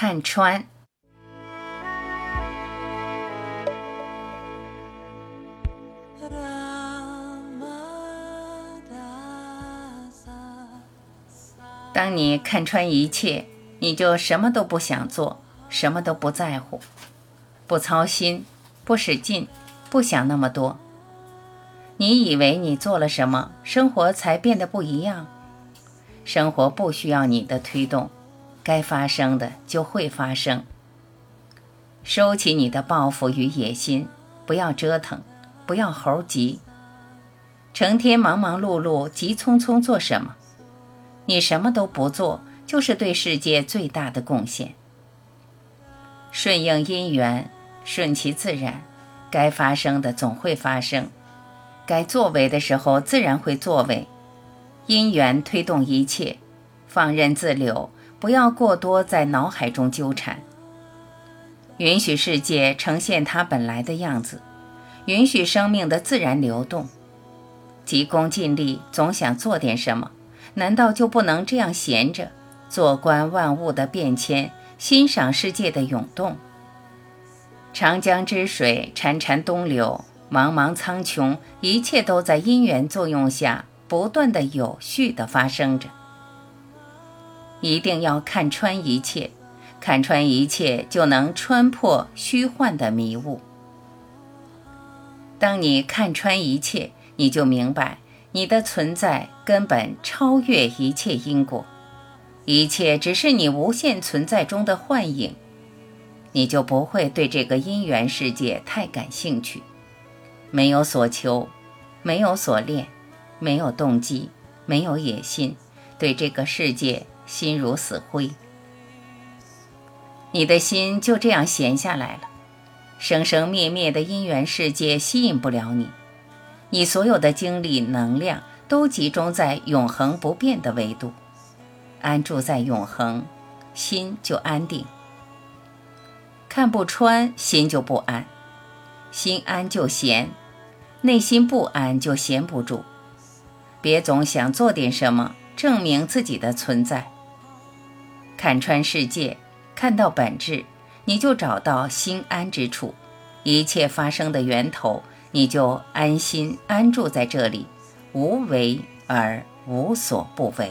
看穿。当你看穿一切，你就什么都不想做，什么都不在乎，不操心，不使劲，不想那么多。你以为你做了什么，生活才变得不一样？生活不需要你的推动，该发生的就会发生。收起你的抱负与野心，不要折腾，不要猴急。成天忙忙碌碌、急匆匆做什么？你什么都不做，就是对世界最大的贡献。顺应因缘，顺其自然，该发生的总会发生。该作为的时候，自然会作为。因缘推动一切，放任自流，不要过多在脑海中纠缠。允许世界呈现它本来的样子，允许生命的自然流动。急功近利，总想做点什么，难道就不能这样闲着，坐观万物的变迁，欣赏世界的涌动？长江之水潺潺东流。茫茫苍穹，一切都在因缘作用下不断的有序的发生着。一定要看穿一切，看穿一切，就能穿破虚幻的迷雾。当你看穿一切，你就明白你的存在根本超越一切因果，一切只是你无限存在中的幻影，你就不会对这个因缘世界太感兴趣。没有所求，没有所恋，没有动机，没有野心，对这个世界心如死灰。你的心就这样闲下来了，生生灭灭的因缘世界吸引不了你，你所有的精力能量都集中在永恒不变的维度，安住在永恒，心就安定。看不穿，心就不安。心安就闲，内心不安就闲不住。别总想做点什么证明自己的存在。看穿世界，看到本质，你就找到心安之处，一切发生的源头，你就安心安住在这里，无为而无所不为。